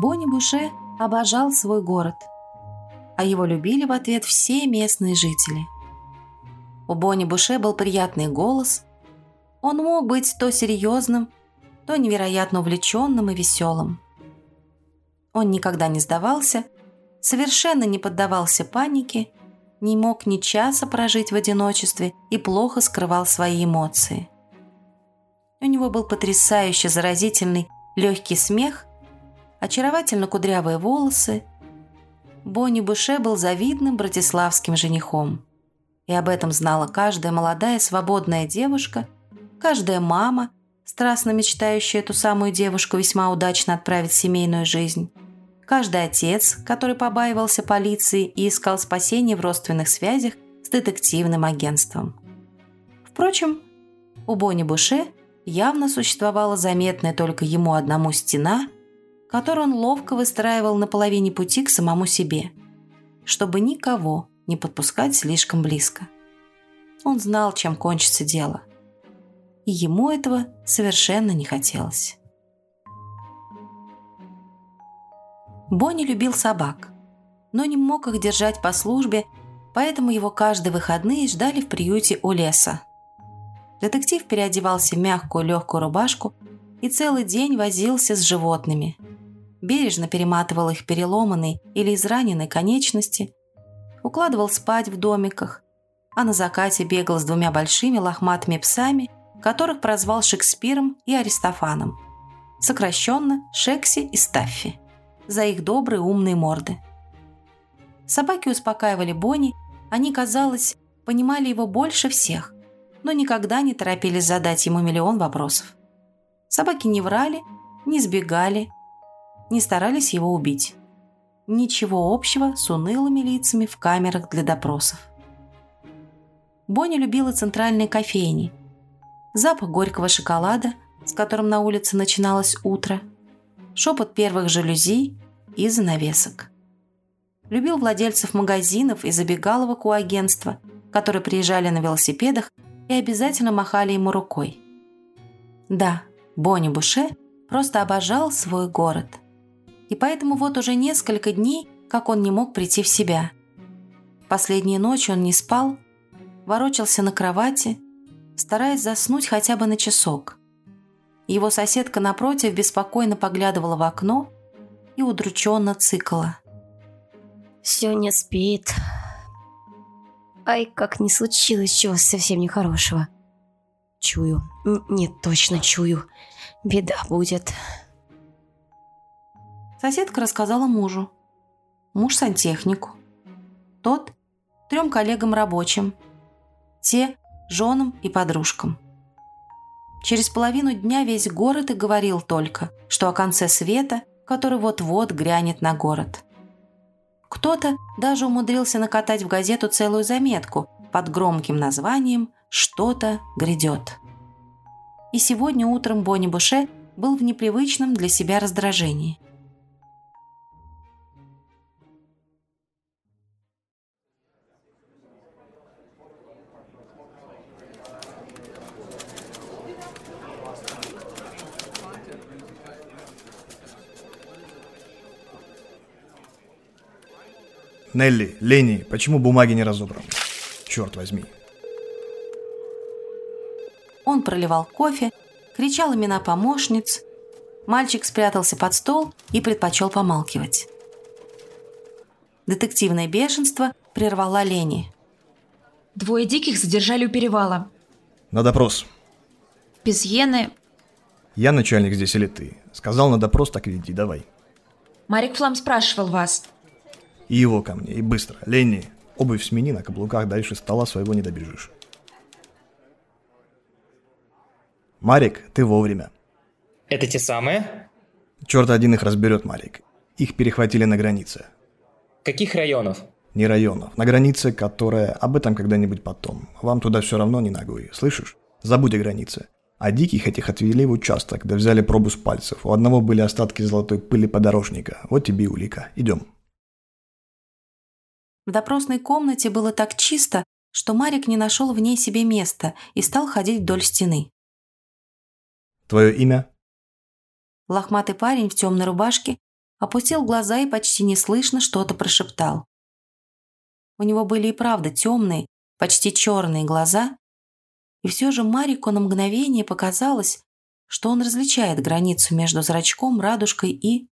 Бонни Буше обожал свой город, а его любили в ответ все местные жители. У Бонни Буше был приятный голос. Он мог быть то серьезным, то невероятно увлеченным и веселым. Он никогда не сдавался, совершенно не поддавался панике, не мог ни часа прожить в одиночестве и плохо скрывал свои эмоции. У него был потрясающе заразительный легкий смех, очаровательно кудрявые волосы. Бонни Буше был завидным братиславским женихом. И об этом знала каждая молодая свободная девушка, каждая мама, страстно мечтающая эту самую девушку весьма удачно отправить в семейную жизнь, каждый отец, который побаивался полиции и искал спасения в родственных связях с детективным агентством. Впрочем, у Бонни Буше явно существовала заметная только ему одному стена, которую он ловко выстраивал на половине пути к самому себе, чтобы никого не подпускать слишком близко. Он знал, чем кончится дело. И ему этого совершенно не хотелось. Бонни любил собак, но не мог их держать по службе, поэтому его каждые выходные ждали в приюте у леса, Детектив переодевался в мягкую легкую рубашку и целый день возился с животными. Бережно перематывал их переломанные или израненные конечности, укладывал спать в домиках, а на закате бегал с двумя большими лохматыми псами, которых прозвал Шекспиром и Аристофаном. Сокращенно Шекси и Стаффи. За их добрые умные морды. Собаки успокаивали Бонни, они, казалось, понимали его больше всех но никогда не торопились задать ему миллион вопросов. Собаки не врали, не сбегали, не старались его убить. Ничего общего с унылыми лицами в камерах для допросов. Бонни любила центральные кофейни. Запах горького шоколада, с которым на улице начиналось утро, шепот первых жалюзи и занавесок. Любил владельцев магазинов и забегаловок у агентства, которые приезжали на велосипедах и обязательно махали ему рукой. Да, Бонни Буше просто обожал свой город. И поэтому вот уже несколько дней, как он не мог прийти в себя. Последние ночи он не спал, ворочался на кровати, стараясь заснуть хотя бы на часок. Его соседка напротив беспокойно поглядывала в окно и удрученно цикала. «Все не спит», Ай, как не случилось чего совсем нехорошего. Чую. Нет, точно чую. Беда будет. Соседка рассказала мужу. Муж сантехнику. Тот трем коллегам рабочим. Те женам и подружкам. Через половину дня весь город и говорил только, что о конце света, который вот-вот грянет на город. Кто-то даже умудрился накатать в газету целую заметку под громким названием «Что-то грядет». И сегодня утром Бонни Буше был в непривычном для себя раздражении – Нелли, Лени, почему бумаги не разобраны? Черт возьми. Он проливал кофе, кричал имена помощниц. Мальчик спрятался под стол и предпочел помалкивать. Детективное бешенство прервала Лени. Двое диких задержали у перевала. На допрос. Без Йены... Я начальник здесь или ты? Сказал на допрос, так веди, давай. Марик Флам спрашивал вас. И его ко мне, и быстро. Ленни, обувь смени, на каблуках дальше стола своего не добежишь. Марик, ты вовремя. Это те самые? Черт один их разберет, Марик. Их перехватили на границе. Каких районов? Не районов. На границе, которая... Об этом когда-нибудь потом. Вам туда все равно не ногой. Слышишь? Забудь о границе. А диких этих отвели в участок, да взяли пробу с пальцев. У одного были остатки золотой пыли подорожника. Вот тебе и улика. Идем. В допросной комнате было так чисто, что Марик не нашел в ней себе места и стал ходить вдоль стены. «Твое имя?» Лохматый парень в темной рубашке опустил глаза и почти неслышно что-то прошептал. У него были и правда темные, почти черные глаза, и все же Марику на мгновение показалось, что он различает границу между зрачком, радужкой и...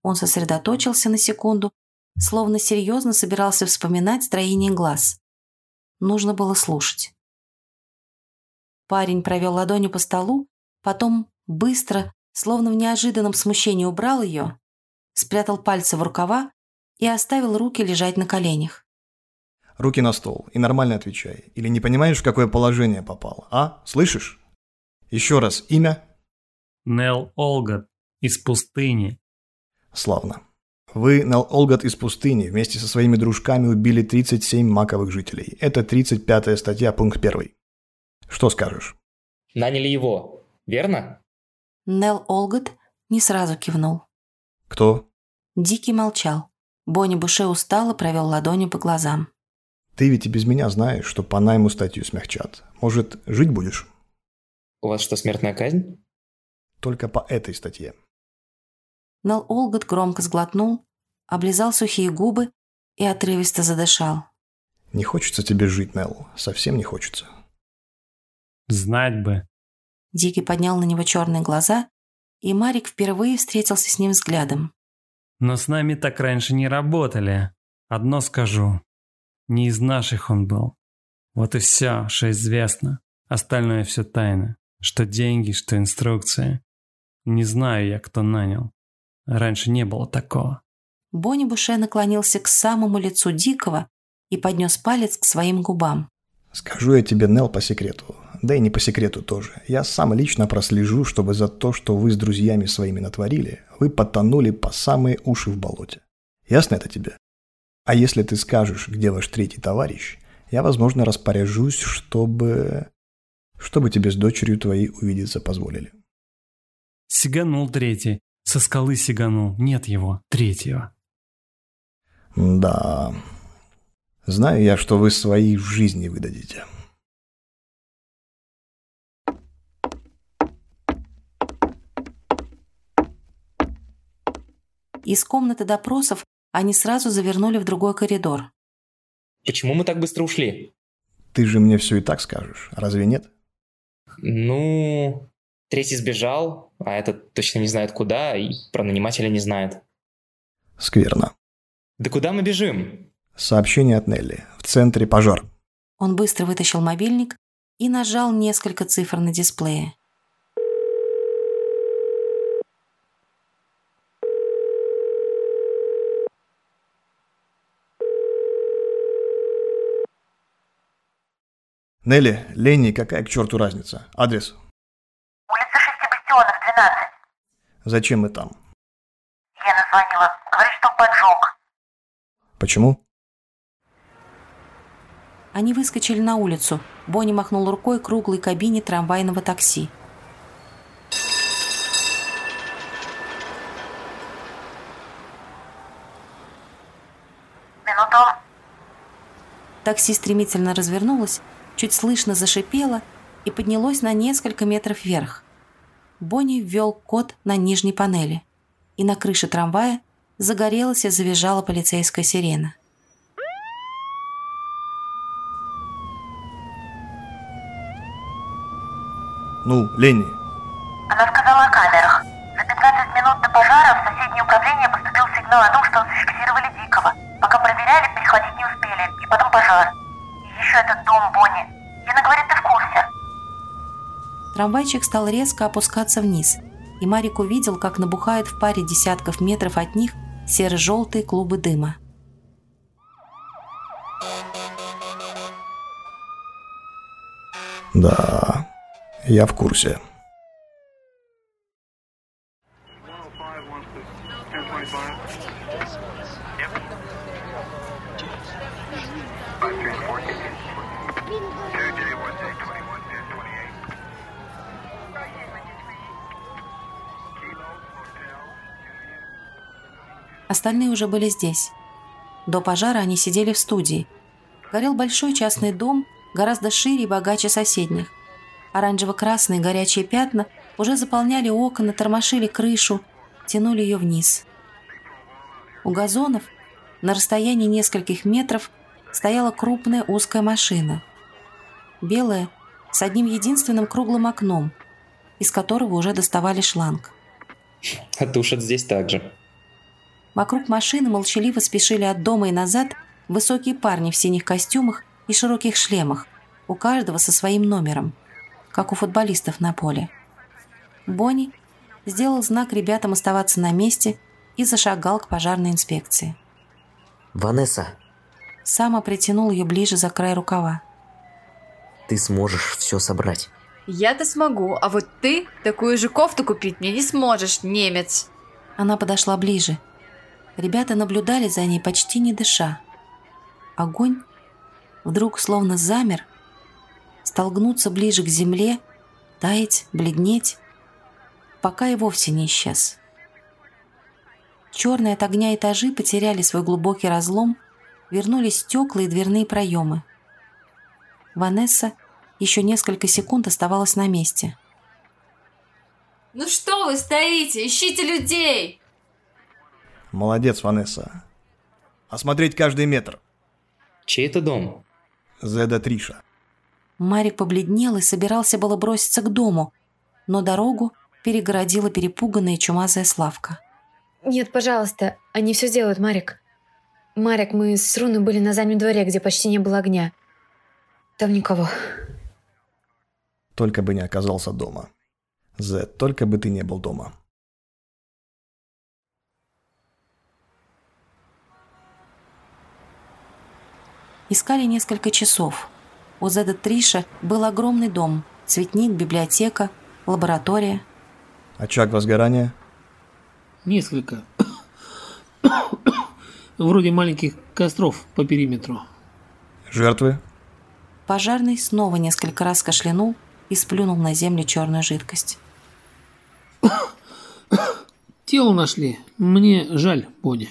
Он сосредоточился на секунду, словно серьезно собирался вспоминать строение глаз. Нужно было слушать. Парень провел ладонью по столу, потом быстро, словно в неожиданном смущении убрал ее, спрятал пальцы в рукава и оставил руки лежать на коленях. Руки на стол и нормально отвечай. Или не понимаешь, в какое положение попал, а? Слышишь? Еще раз имя? Нел Олгат из пустыни. Славно. Вы, Нел Олгат из пустыни, вместе со своими дружками убили 37 маковых жителей. Это 35-я статья, пункт 1. Что скажешь? Наняли его, верно? Нел Олгот не сразу кивнул. Кто? Дикий молчал. Бонни Буше устало провел ладонью по глазам. Ты ведь и без меня знаешь, что по найму статью смягчат. Может, жить будешь? У вас что, смертная казнь? Только по этой статье. Нел Олгот громко сглотнул, облизал сухие губы и отрывисто задышал. Не хочется тебе жить, Нел. Совсем не хочется. Знать бы. Дикий поднял на него черные глаза, и Марик впервые встретился с ним взглядом. Но с нами так раньше не работали. Одно скажу. Не из наших он был. Вот и все, что известно. Остальное все тайна. Что деньги, что инструкции. Не знаю я, кто нанял. Раньше не было такого. Бонни Буше наклонился к самому лицу Дикого и поднес палец к своим губам. Скажу я тебе, Нел, по секрету. Да и не по секрету тоже. Я сам лично прослежу, чтобы за то, что вы с друзьями своими натворили, вы потонули по самые уши в болоте. Ясно это тебе? А если ты скажешь, где ваш третий товарищ, я, возможно, распоряжусь, чтобы... Чтобы тебе с дочерью твоей увидеться позволили. Сиганул третий. Со скалы сиганул. Нет его, третьего. Да. Знаю я, что вы свои в жизни выдадите. Из комнаты допросов они сразу завернули в другой коридор. Почему мы так быстро ушли? Ты же мне все и так скажешь, разве нет? Ну, третий сбежал, а этот точно не знает куда, и про нанимателя не знает. Скверно. Да куда мы бежим? Сообщение от Нелли. В центре пожар. Он быстро вытащил мобильник и нажал несколько цифр на дисплее. Нелли, Ленни, какая к черту разница? Адрес? Улица Шести Бастионов, 12. Зачем мы там? Лена звонила. Говорит, что поджог. Почему? Они выскочили на улицу. Бонни махнул рукой круглой кабине трамвайного такси. Минуту. Такси стремительно развернулось, чуть слышно зашипело и поднялось на несколько метров вверх. Бонни ввел код на нижней панели, и на крыше трамвая загорелась и завизжала полицейская сирена. Ну, Ленни, Она сказала о камерах. За 15 минут до пожара в соседнее управление поступил сигнал о том, что зафиксировали Дикого. Пока проверяли, перехватить не успели. И потом пожар. И еще Бонни. Лена говорит, ты в курсе. Трамвайчик стал резко опускаться вниз, и Марик увидел, как набухают в паре десятков метров от них серо-желтые клубы дыма. да, я в курсе. Остальные уже были здесь. До пожара они сидели в студии. Горел большой частный дом, гораздо шире и богаче соседних. Оранжево-красные горячие пятна уже заполняли окна, тормошили крышу, тянули ее вниз. У газонов на расстоянии нескольких метров стояла крупная узкая машина. Белая, с одним единственным круглым окном, из которого уже доставали шланг. А тушат здесь также. Вокруг машины молчаливо спешили от дома и назад высокие парни в синих костюмах и широких шлемах, у каждого со своим номером, как у футболистов на поле. Бонни сделал знак ребятам оставаться на месте и зашагал к пожарной инспекции. Ванесса, Сама притянул ее ближе за край рукава. ты сможешь все собрать. Я-то смогу, а вот ты такую же кофту купить мне не сможешь, немец. Она подошла ближе. Ребята наблюдали за ней, почти не дыша. Огонь вдруг словно замер, стал гнуться ближе к земле, таять, бледнеть, пока и вовсе не исчез. Черные от огня этажи потеряли свой глубокий разлом, вернулись стекла и дверные проемы. Ванесса еще несколько секунд оставалась на месте. Ну что вы стоите? Ищите людей! Молодец, Ванесса. Осмотреть каждый метр. Чей это дом? Зеда Триша. Марик побледнел и собирался было броситься к дому, но дорогу перегородила перепуганная чумазая Славка. Нет, пожалуйста, они все сделают, Марик. Марик, мы с Руной были на заднем дворе, где почти не было огня. Там никого. Только бы не оказался дома. Зед, только бы ты не был дома. Искали несколько часов. У Зеда Триша был огромный дом, цветник, библиотека, лаборатория. Очаг возгорания? Несколько. Вроде маленьких костров по периметру. Жертвы? Пожарный снова несколько раз кашлянул и сплюнул на землю черную жидкость. Тело нашли. Мне жаль, Бонни.